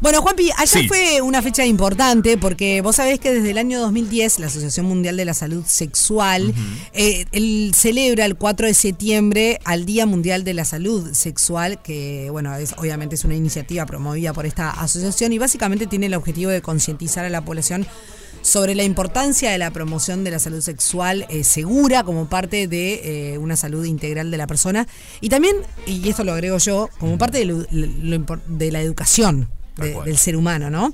Bueno, Juanpi, ayer Sí. fue una fecha importante porque vos sabés que desde el año 2010 la Asociación Mundial de la Salud Sexual eh, él celebra el 4 de septiembre al Día Mundial de la Salud Sexual, que bueno, es, obviamente es una iniciativa promovida por esta asociación y básicamente tiene el objetivo de concientizar a la población sobre la importancia de la promoción de la salud sexual eh, segura como parte de eh, una salud integral de la persona. Y también, y esto lo agrego yo, como parte de, lo- de la educación de- del ser humano, ¿no?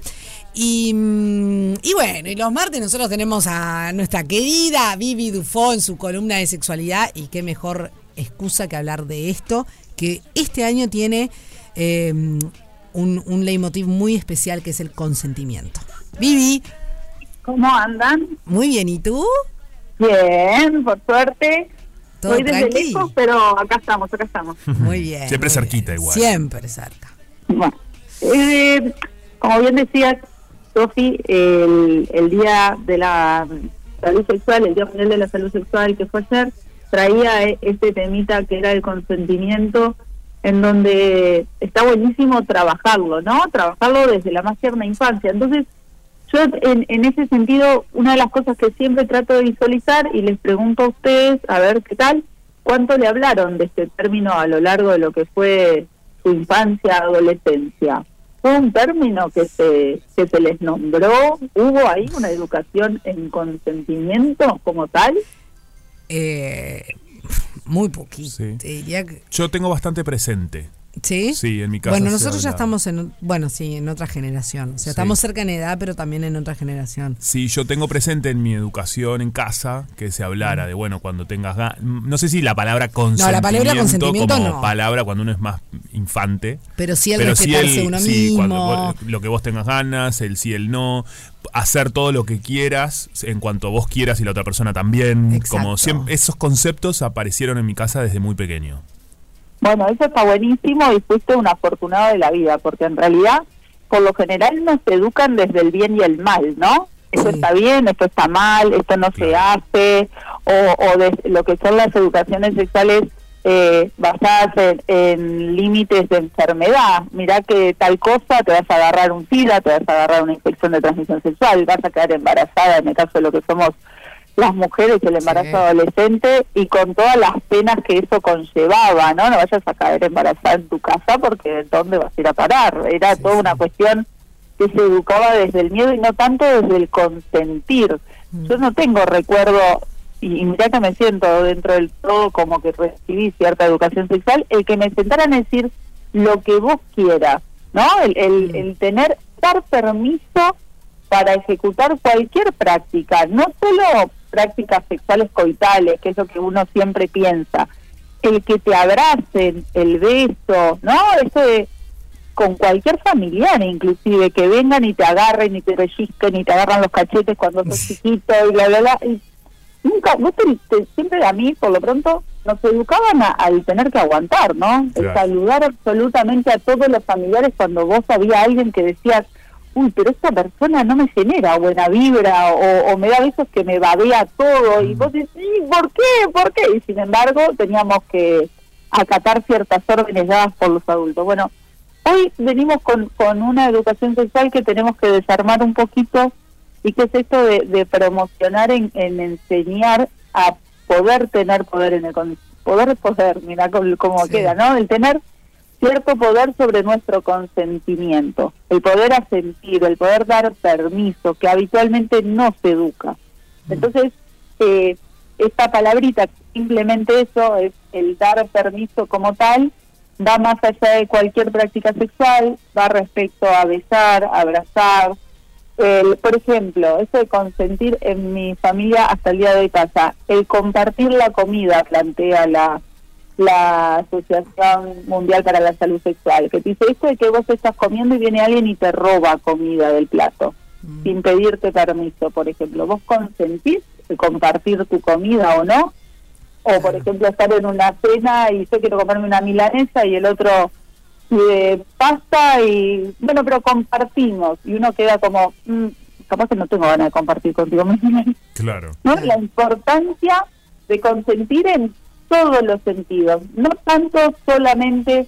Y, mm, y bueno, y los martes nosotros tenemos a nuestra querida Vivi Dufo en su columna de sexualidad y qué mejor excusa que hablar de esto, que este año tiene eh, un, un leitmotiv muy especial que es el consentimiento. Vivi, ¿Cómo andan? muy bien, ¿y tú? Bien, por suerte. Todo Voy desde lejos, pero acá estamos, acá estamos. Muy bien. Siempre muy cerquita bien. igual. Siempre cerca. Bueno, eh, como bien decías, Sofi, el, Día de la Salud Sexual, el Día Mundial de la Salud Sexual que fue ayer, traía eh, este temita que era el consentimiento, en donde está buenísimo trabajarlo, ¿no? Trabajarlo desde la más tierna infancia. Entonces, yo en, en ese sentido, una de las cosas que siempre trato de visualizar y les pregunto a ustedes, a ver qué tal, ¿cuánto le hablaron de este término a lo largo de lo que fue su infancia, adolescencia? ¿Fue un término que se, que se les nombró? ¿Hubo ahí una educación en consentimiento como tal? Eh, muy poquito. Sí. Te diría que- Yo tengo bastante presente. ¿Sí? Sí, en mi casa Bueno, nosotros ya estamos en, bueno, sí, en otra generación. O sea, Sí. estamos cerca en edad, pero también en otra generación. Sí, yo tengo presente en mi educación en casa que se hablara de, bueno, cuando tengas ganas. No sé si la palabra consentimiento. la palabra consentimiento como no. palabra cuando uno es más infante. Pero sí el Pero sí respetarse el- uno sí, mismo. cuando vos- lo que vos tengas ganas, el sí, el no, hacer todo lo que quieras en cuanto vos quieras y la otra persona también. Exacto. Como siempre, esos conceptos aparecieron en mi casa desde muy pequeño. Bueno, eso está buenísimo y fuiste un afortunado de la vida, porque en realidad, por lo general, nos educan desde el bien y el mal, ¿no? Esto está bien, esto está mal, esto no se hace, o, o de lo que son las educaciones sexuales eh, basadas en, en límites de enfermedad. Mirá que tal cosa, te vas a agarrar un SIDA, te vas a agarrar una infección de transmisión sexual, vas a quedar embarazada, en el caso de lo que somos las mujeres, el embarazo Sí. adolescente y con todas las penas que eso conllevaba, ¿no? No vayas a caer embarazada en tu casa porque ¿dónde vas a ir a parar? Era Sí, toda sí. una cuestión que se educaba desde el miedo y no tanto desde el consentir. Mm. Yo no tengo recuerdo, y, y mirá que me siento dentro del todo como que recibí cierta educación sexual, el que me sentaran a decir lo que vos quieras, ¿no? El, el, Mm. el tener, dar permiso para ejecutar cualquier práctica, no solo prácticas sexuales coitales, que es lo que uno siempre piensa, el que te abracen, el beso, ¿no? Eso de con cualquier familiar inclusive, que vengan y te agarren y te pellizquen y te agarran los cachetes cuando sos chiquito y bla, bla, bla. Y nunca, vos te- te- siempre a mí, por lo pronto, nos educaban a- al tener que aguantar, ¿no? El Claro. saludar absolutamente a todos los familiares cuando vos había alguien que decías, uy, pero esta persona no me genera buena vibra o, o me da besos que me babea todo y vos decís, "Sí, ¿por qué? ¿Por qué? Y sin embargo teníamos que acatar ciertas órdenes dadas por los adultos. Bueno, hoy venimos con, con una educación sexual que tenemos que desarmar un poquito y que es esto de, de promocionar en, en enseñar a poder tener poder en el poder poder mira cómo, cómo Sí. queda no el tener cierto poder sobre nuestro consentimiento el poder asentir el poder dar permiso que habitualmente no se educa. Entonces eh, esta palabrita simplemente eso es el dar permiso como tal va más allá de cualquier práctica sexual va respecto a besar abrazar. El, por ejemplo, eso de consentir en mi familia hasta el día de hoy pasa. El compartir la comida, plantea la, la Asociación Mundial para la Salud Sexual, que te dice esto de que vos estás comiendo y viene alguien y te roba comida del plato, sin pedirte permiso, por ejemplo. ¿Vos consentís compartir tu comida o no? O, por ejemplo, estar en una cena y yo quiero comerme una milanesa y el otro de pasta y bueno pero compartimos y uno queda como mm, capaz que no tengo ganas de compartir contigo Claro. ¿no? la importancia de consentir en todos los sentidos no tanto solamente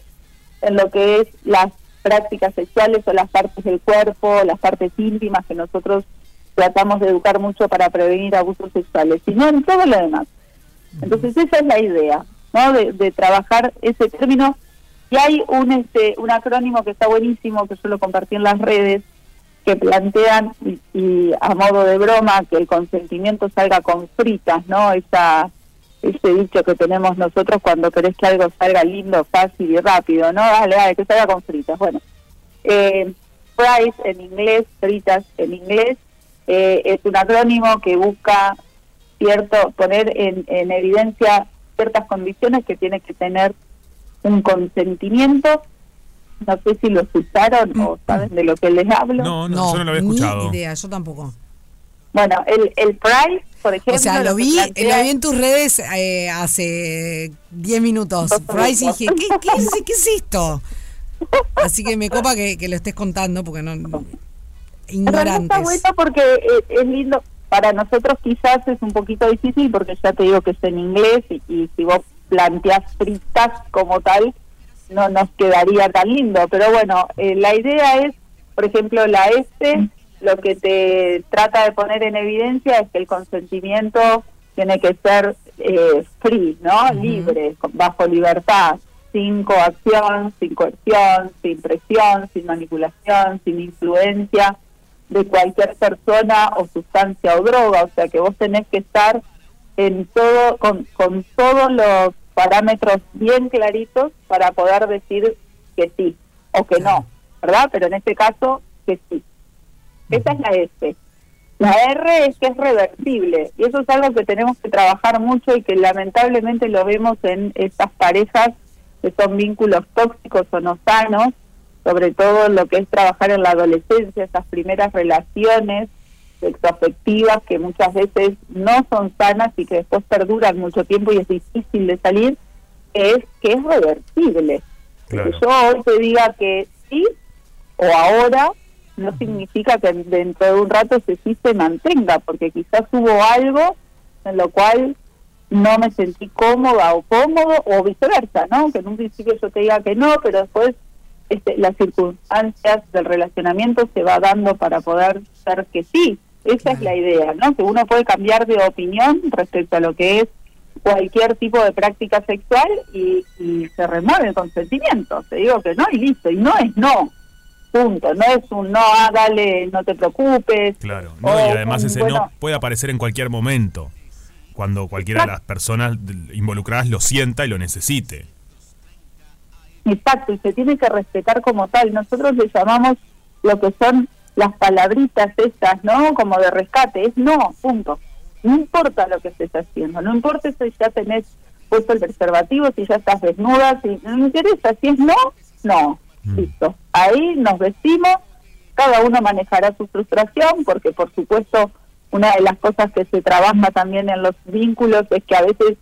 en lo que es las prácticas sexuales o las partes del cuerpo, las partes íntimas que nosotros tratamos de educar mucho para prevenir abusos sexuales, sino en todo lo demás. Entonces esa es la idea, ¿no? De, trabajar ese término. Y hay un este un acrónimo que está buenísimo, que yo lo compartí en las redes, que plantean, y, a modo de broma, que el consentimiento salga con fritas, ¿no? Esa, ese dicho que tenemos nosotros cuando querés que algo salga lindo, fácil y rápido, ¿no? Dale, dale, que salga con fritas. Bueno, eh, fries en inglés, fritas en inglés, eh, es un acrónimo que busca cierto poner en, en evidencia ciertas condiciones que tiene que tener un consentimiento. No sé si lo escucharon o saben de lo que les hablo. No, no, yo no lo había escuchado. Ni idea, yo tampoco. Bueno, el, el price, por ejemplo. O sea, lo, vi, lo vi en tus redes eh, hace 10 minutos. Price y dije, ¿qué, qué, es, ¿qué es esto? Así que me copa que, que lo estés contando porque no. Ignorantes. está bueno porque eh, es lindo para nosotros quizás es un poquito difícil porque ya te digo que es en inglés y, si vos planteas fritas como tal, no nos quedaría tan lindo. Pero bueno, eh, la idea es, por ejemplo, la este, lo que te trata de poner en evidencia es que el consentimiento tiene que ser eh, free, ¿no? Libre, bajo libertad, sin coacción, sin coerción, sin presión, sin manipulación, sin influencia de cualquier persona o sustancia o droga, o sea que vos tenés que estar en todo con, con todos los parámetros bien claritos para poder decir que sí o que no, ¿verdad? Pero en este caso que sí. Esa es la S. La R es que es reversible y eso es algo que tenemos que trabajar mucho y que lamentablemente lo vemos en estas parejas que son vínculos tóxicos o no sanos sobre todo lo que es trabajar en la adolescencia, esas primeras relaciones sexoafectivas que muchas veces no son sanas y que después perduran mucho tiempo y es difícil de salir, es que es reversible. Que yo hoy te diga que sí o ahora no significa que dentro de un rato ese sí se mantenga, porque quizás hubo algo en lo cual no me sentí cómoda o cómodo o viceversa, ¿no? Que en un principio yo te diga que no, pero después este, las circunstancias del relacionamiento se va dando para poder ser que sí. Esa es la idea, ¿no? Que uno puede cambiar de opinión respecto a lo que es cualquier tipo de práctica sexual y, se remueve el consentimiento. Te digo que no y listo. Y no es no. Punto. No es un no, ah, dale, no te preocupes. Claro. No, y además ese no puede aparecer en cualquier momento. Cuando cualquiera de las personas involucradas lo sienta y lo necesite. Exacto, y se tiene que respetar como tal. Nosotros le llamamos lo que son las palabritas estas, ¿no? Como de rescate, es no, punto. No importa lo que estés haciendo, no importa si ya tenés puesto el preservativo, si ya estás desnuda, si no me interesa, si es no, no, mm. listo. Ahí nos vestimos, cada uno manejará su frustración, porque por supuesto una de las cosas que se trabaja también en los vínculos es que a veces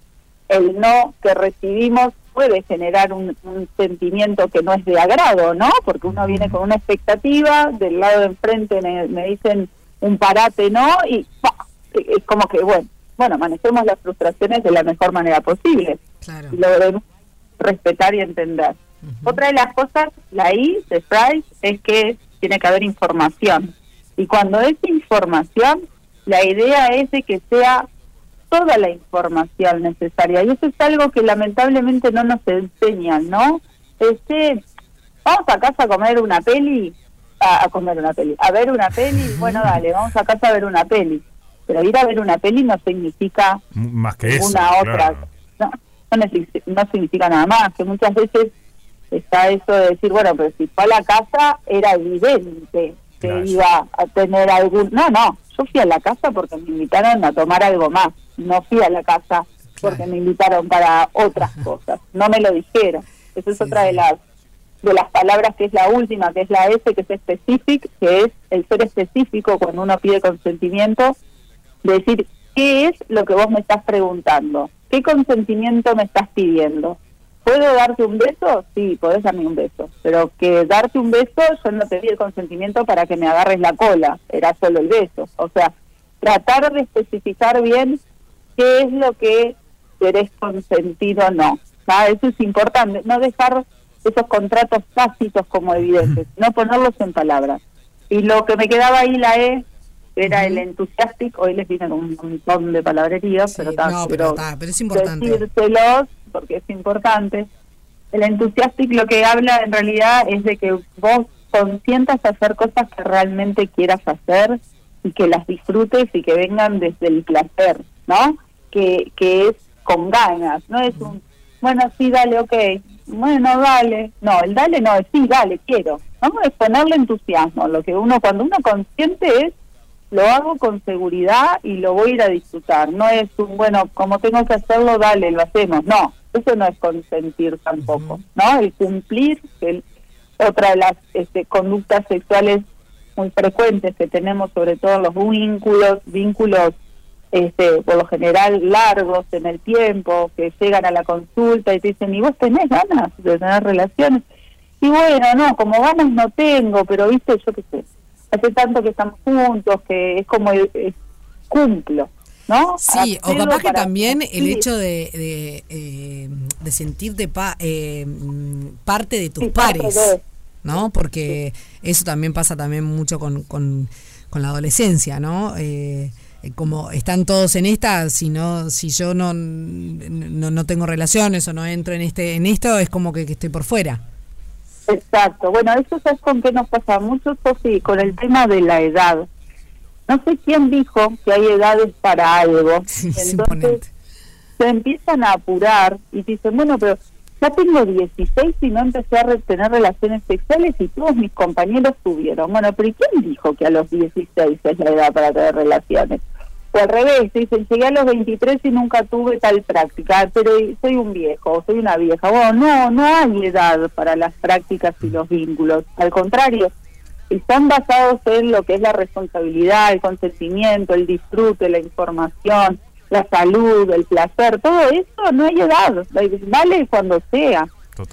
el no que recibimos puede generar un, sentimiento que no es de agrado, ¿no? Porque uno viene con una expectativa, del lado de enfrente me, dicen un parate, ¿no? Y es como que, bueno, bueno, manejemos las frustraciones de la mejor manera posible. Claro. Y lo debemos respetar y entender. Otra de las cosas, la I de Price, es que tiene que haber información. Y cuando es información, la idea es de que sea toda la información necesaria. Y eso es algo que lamentablemente no nos enseñan, ¿no? Este, vamos a casa a comer una peli, a, comer una peli, a ver una peli, bueno, dale, vamos a casa a ver una peli. Pero ir a ver una peli no significa más que una otra. No, no, significa nada más, que muchas veces está eso de decir, bueno, pero si fue a la casa era evidente que iba a tener algún... No, no, yo fui a la casa porque me invitaron a tomar algo más no fui a la casa porque me invitaron para otras cosas, no me lo dijeron. Esa es otra de las de las palabras que es la última, que es la S, que es específico, que es el ser específico cuando uno pide consentimiento, decir, ¿qué es lo que vos me estás preguntando? ¿Qué consentimiento me estás pidiendo? ¿Puedo darte un beso? Sí, podés darme un beso, pero que darte un beso, yo no te di el consentimiento para que me agarres la cola, era solo el beso. O sea, tratar de especificar bien qué es lo que querés consentir o no. Eso es importante, no dejar esos contratos tácitos como evidentes, no ponerlos en palabras. Y lo que me quedaba ahí la E era el entusiastic, hoy les viene un montón de palabrerías, pero, no, pero, pero, es importante. Decírselos, porque es importante. El entusiastic lo que habla en realidad es de que vos consientas hacer cosas que realmente quieras hacer y que las disfrutes y que vengan desde el placer, ¿no? Que, que es con ganas, no es un, bueno, sí, dale, ok, bueno, dale, no, el dale no es sí, dale, quiero, vamos a ponerle entusiasmo, lo que uno, cuando uno consciente es, lo hago con seguridad y lo voy a ir a disfrutar, no es un, bueno, como tengo que hacerlo, dale, lo hacemos, no, eso no es consentir tampoco, ¿no? El cumplir, el, otra de las este, conductas sexuales muy frecuentes que tenemos, sobre todo los vínculos, vínculos este, por lo general largos en el tiempo, que llegan a la consulta y te dicen, ¿y vos tenés ganas de tener relaciones? Y bueno, no, como ganas no tengo, pero viste, yo qué sé, hace tanto que estamos juntos que es como cumplo. ¿No? Sí, o capaz que también el hecho de, de, eh, de sentirte pa, eh, parte de tus pares. ¿no? Porque eso también pasa también mucho con, con, la adolescencia, ¿no? Eh, como están todos en esta, si no, si yo no, no, tengo relaciones o no entro en este, en esto, es como que, estoy por fuera. Exacto. Bueno, eso es con qué nos pasa mucho, sí, con el tema de la edad. No sé quién dijo que hay edades para algo. Entonces se empiezan a apurar y dicen, bueno, pero ya tengo 16 y no empecé a tener relaciones sexuales y todos mis compañeros tuvieron. Bueno, pero quién dijo que a los 16 es la edad para tener relaciones? O al revés, dicen, llegué a los 23 y nunca tuve tal práctica, pero soy un viejo, soy una vieja. Bueno, no, no hay edad para las prácticas y los vínculos. Al contrario, están basados en lo que es la responsabilidad, el consentimiento, el disfrute, la información, la salud, el placer, todo eso no hay edad, vale cuando sea.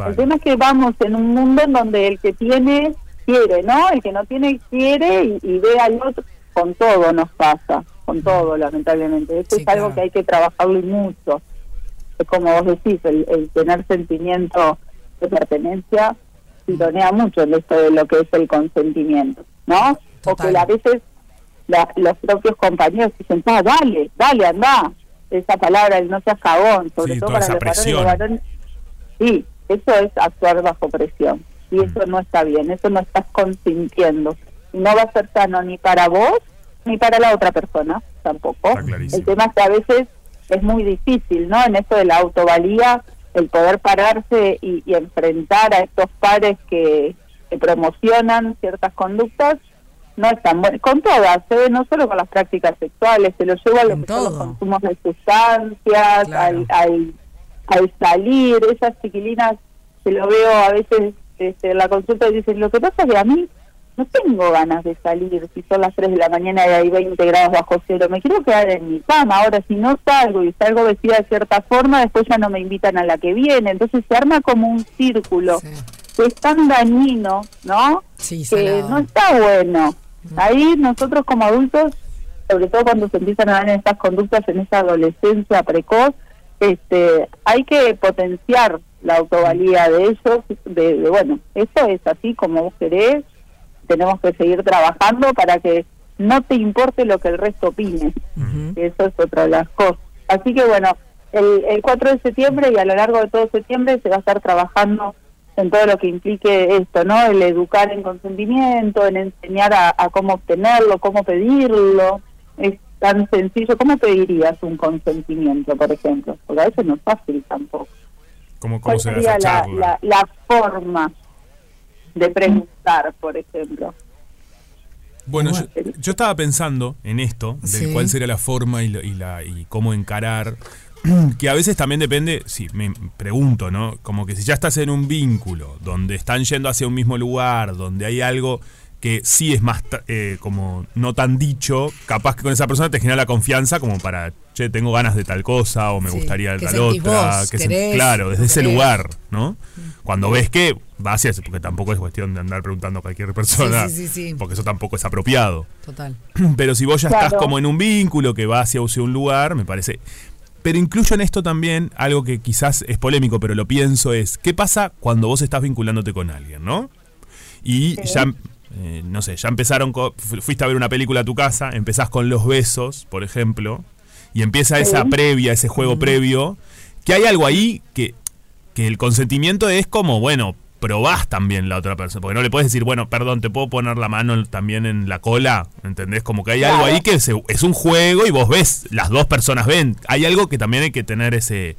El tema es que vamos en un mundo en donde el que tiene quiere, ¿no? El que no tiene quiere y, ve al otro, con todo nos pasa, con todo lamentablemente. Esto es algo que hay que trabajarlo y mucho. Como vos decís, el, tener sentimiento de pertenencia sintonea mucho en esto de lo que es el consentimiento, ¿no? Porque a veces los propios compañeros dicen, ah, dale, dale, anda. Esa palabra, el no seas cagón, sobre todo para los varones, Sí, eso es actuar bajo presión. Y mm. eso no está bien, eso no estás consintiendo. Y no va a ser sano ni para vos ni para la otra persona tampoco. El tema es que a veces es muy difícil, ¿no? En esto de la autovalía, el poder pararse y, enfrentar a estos pares que promocionan ciertas conductas no están tan con todas, ¿eh? no solo con las prácticas sexuales, se lo lleva a los consumos de sustancias, al, al, salir, esas chiquilinas se lo veo a veces este, en la consulta y dicen, lo que pasa es que a mí no tengo ganas de salir si son las 3 de la mañana y hay 20 grados bajo cero, me quiero quedar en mi cama, ahora si no salgo y salgo vestida de cierta forma, después ya no me invitan a la que viene, entonces se arma como un círculo. que es tan dañino, ¿no? que no está bueno. Ahí nosotros como adultos, sobre todo cuando se empiezan a dar estas conductas en esa adolescencia precoz, este, hay que potenciar la autovalía de ellos, de, bueno, eso es así como vos querés, tenemos que seguir trabajando para que no te importe lo que el resto opine, eso es otra de las cosas. Así que bueno, el, el 4 de septiembre y a lo largo de todo septiembre se va a estar trabajando en todo lo que implique esto, ¿no? El educar en consentimiento, en enseñar a, cómo obtenerlo, cómo pedirlo. Es tan sencillo. ¿Cómo pedirías un consentimiento, por ejemplo? Porque a veces no es fácil tampoco. ¿Cómo, cómo sería la, la, forma de preguntar, por ejemplo? Bueno, yo, estaba pensando en esto, de cuál sería la forma y, y, la, y cómo encarar que a veces también depende, sí, me pregunto, ¿no? Como que si ya estás en un vínculo donde están yendo hacia un mismo lugar, donde hay algo que sí es más eh, como no tan dicho, capaz que con esa persona te genera la confianza como para, che, tengo ganas de tal cosa o me gustaría tal otra. que claro, desde ese lugar, ¿no? Cuando ves que va hacia eso, porque tampoco es cuestión de andar preguntando a cualquier persona, porque eso tampoco es apropiado. Total. Pero si vos ya estás como en un vínculo que va hacia un lugar, me parece pero incluyo en esto también algo que quizás es polémico, pero lo pienso es, ¿qué pasa cuando vos estás vinculándote con alguien, no? Y ya, eh, no sé, ya empezaron, fuiste a ver una película a tu casa, empezás con los besos, por ejemplo, y empieza esa previa, ese juego previo, que hay algo ahí que, que el consentimiento es como, bueno, probás también la otra persona. Porque no le puedes decir, bueno, perdón, te puedo poner la mano también en la cola. ¿Entendés? Como que hay algo ahí que es un juego y vos ves, las dos personas ven. Hay algo que también hay que tener ese.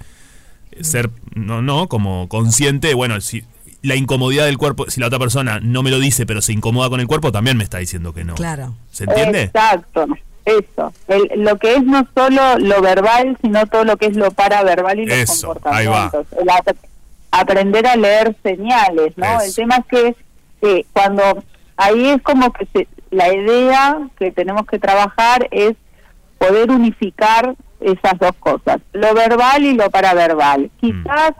ser, no, no, como consciente. Bueno, si la incomodidad del cuerpo, si la otra persona no me lo dice, pero se incomoda con el cuerpo, también me está diciendo que no. Claro. ¿Se entiende? Exacto. Eso, lo que es no solo lo verbal, sino todo lo que es lo paraverbal y los Eso, comportamientos. Ahí va aprender a leer señales, ¿no? El tema es que cuando ahí es como que la idea que tenemos que trabajar es poder unificar esas dos cosas, lo verbal y lo paraverbal. Mm. Quizás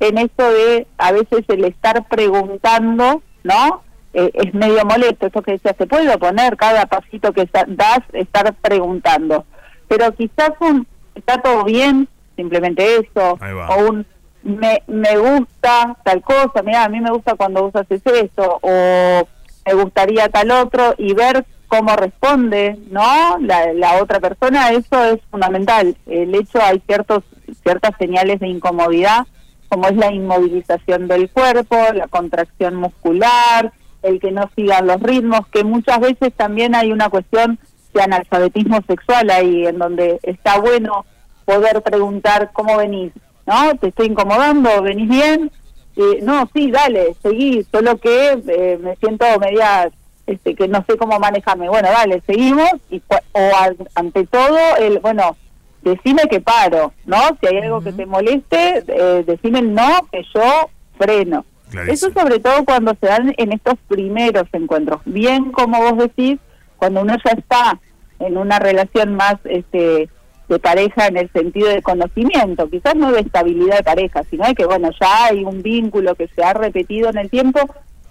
en esto de a veces el estar preguntando, ¿no? Eh, es medio molesto, esto que decía, se puede poner cada pasito que das, estar preguntando, pero quizás un, está todo bien, simplemente eso, o un me, me gusta tal cosa, mira, a mí me gusta cuando vos haces eso, o me gustaría tal otro, y ver cómo responde, ¿no? La, la otra persona, eso es fundamental. El hecho, hay ciertos ciertas señales de incomodidad, como es la inmovilización del cuerpo, la contracción muscular, el que no sigan los ritmos, que muchas veces también hay una cuestión de analfabetismo sexual ahí, en donde está bueno poder preguntar cómo venís, ¿no? Te estoy incomodando, venís bien. y no, sí, dale, seguí, solo que eh, me siento media, este, que no sé cómo manejarme. Bueno, dale, seguimos. y O ante todo, el bueno, decime que paro, ¿no? Si hay algo que te moleste, eh, decime no, que yo freno. Eso sobre todo cuando se dan en estos primeros encuentros. Bien, como vos decís, cuando uno ya está en una relación más este de pareja en el sentido de conocimiento, quizás no de estabilidad de pareja, sino de que bueno, ya hay un vínculo que se ha repetido en el tiempo,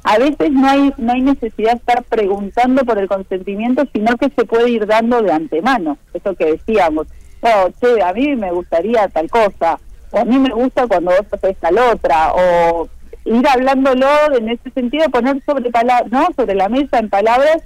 a veces no hay no hay necesidad de estar preguntando por el consentimiento, sino que se puede ir dando de antemano, eso que decíamos, oh, che, a mí me gustaría tal cosa, o a mí me gusta cuando vos haces tal otra, o ir hablándolo en ese sentido, poner sobre, ¿no? sobre la mesa en palabras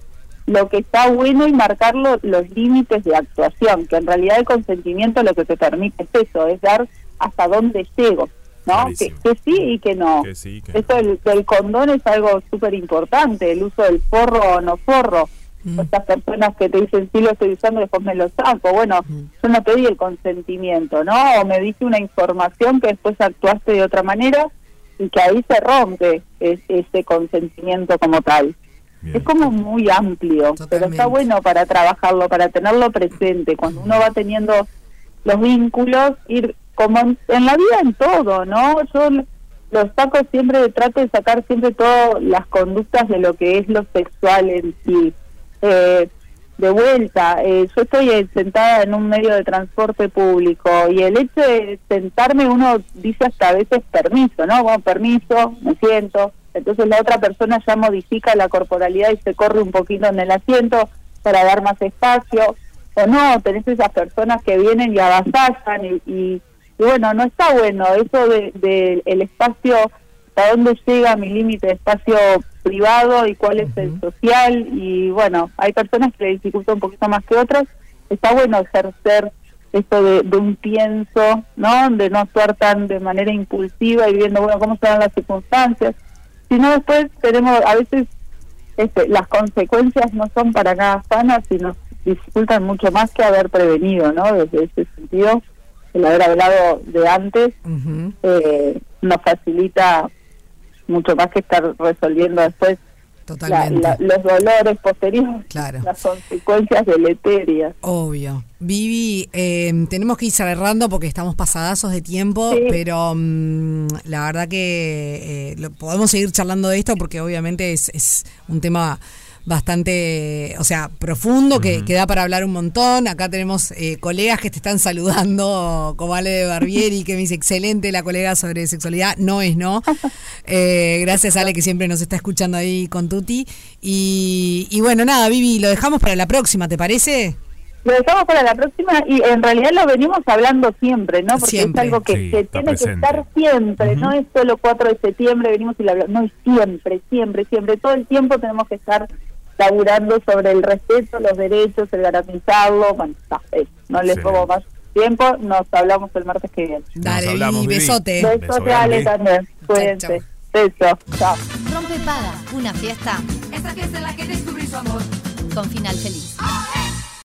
lo que está bueno y marcar los límites de actuación, que en realidad el consentimiento lo que te permite es eso, es dar hasta dónde llego, ¿no? Que, sí y que no. eso del, condón es algo súper importante, el uso del forro o no forro. Mm. Estas personas que te dicen, sí lo estoy usando, después me lo saco. Bueno, mm. yo no pedí el consentimiento, ¿no? O me diste una información que después actuaste de otra manera y que ahí se rompe ese consentimiento como tal. Es como muy amplio, pero está bueno para trabajarlo, para tenerlo presente. Cuando uno va teniendo los vínculos, ir como en, la vida en todo, ¿no? Yo los saco siempre, trato de sacar siempre todas las conductas de lo que es lo sexual en sí. Eh, de vuelta, eh, yo estoy sentada en un medio de transporte público y el hecho de sentarme uno dice hasta a veces permiso, ¿no? Bueno, permiso, me siento, entonces la otra persona ya modifica la corporalidad y se corre un poquito en el asiento para dar más espacio, o no, tenés esas personas que vienen y avasallan y, y, bueno, no está bueno eso de, el espacio, hasta dónde llega mi límite de espacio privado y cuál es el social. Y bueno, hay personas que le dificulta un poquito más que otras, está bueno ejercer esto de, de, un pienso, ¿no? De no actuar tan de manera impulsiva y viendo, bueno, cómo se dan las circunstancias sino después tenemos, a veces este, las consecuencias no son para nada sanas y nos dificultan mucho más que haber prevenido, ¿no? Desde ese sentido, el haber hablado de antes eh, nos facilita mucho más que estar resolviendo después los dolores posteriores, las consecuencias deleterias. Obvio. Vivi, eh, tenemos que ir cerrando porque estamos pasadazos de tiempo, pero mm, la verdad que eh, podemos seguir charlando de esto porque obviamente es, es un tema bastante, o sea, profundo, que, da para hablar un montón. Acá tenemos eh, colegas que te están saludando, como Ale de Barbieri, que me dice, excelente la colega sobre sexualidad. No es no. Eh, gracias, Ale, que siempre nos está escuchando ahí con Tuti. Y, y bueno, nada, Vivi, lo dejamos para la próxima, ¿te parece? lo dejamos para la próxima y en realidad lo venimos hablando siempre, ¿no? Porque es algo que, tiene que estar siempre, no es solo 4 de septiembre, venimos y lo hablamos, no, es siempre, siempre, siempre, todo el tiempo tenemos que estar laburando sobre el respeto, los derechos, el garantizarlo, bueno, no les pongo más tiempo, nos hablamos el martes que viene. Dale, y besote. Besote, Ale, también, cuídense. Beso, chao. Rompe Paga, una fiesta. Esa fiesta en la que descubrí su amor. Con final feliz.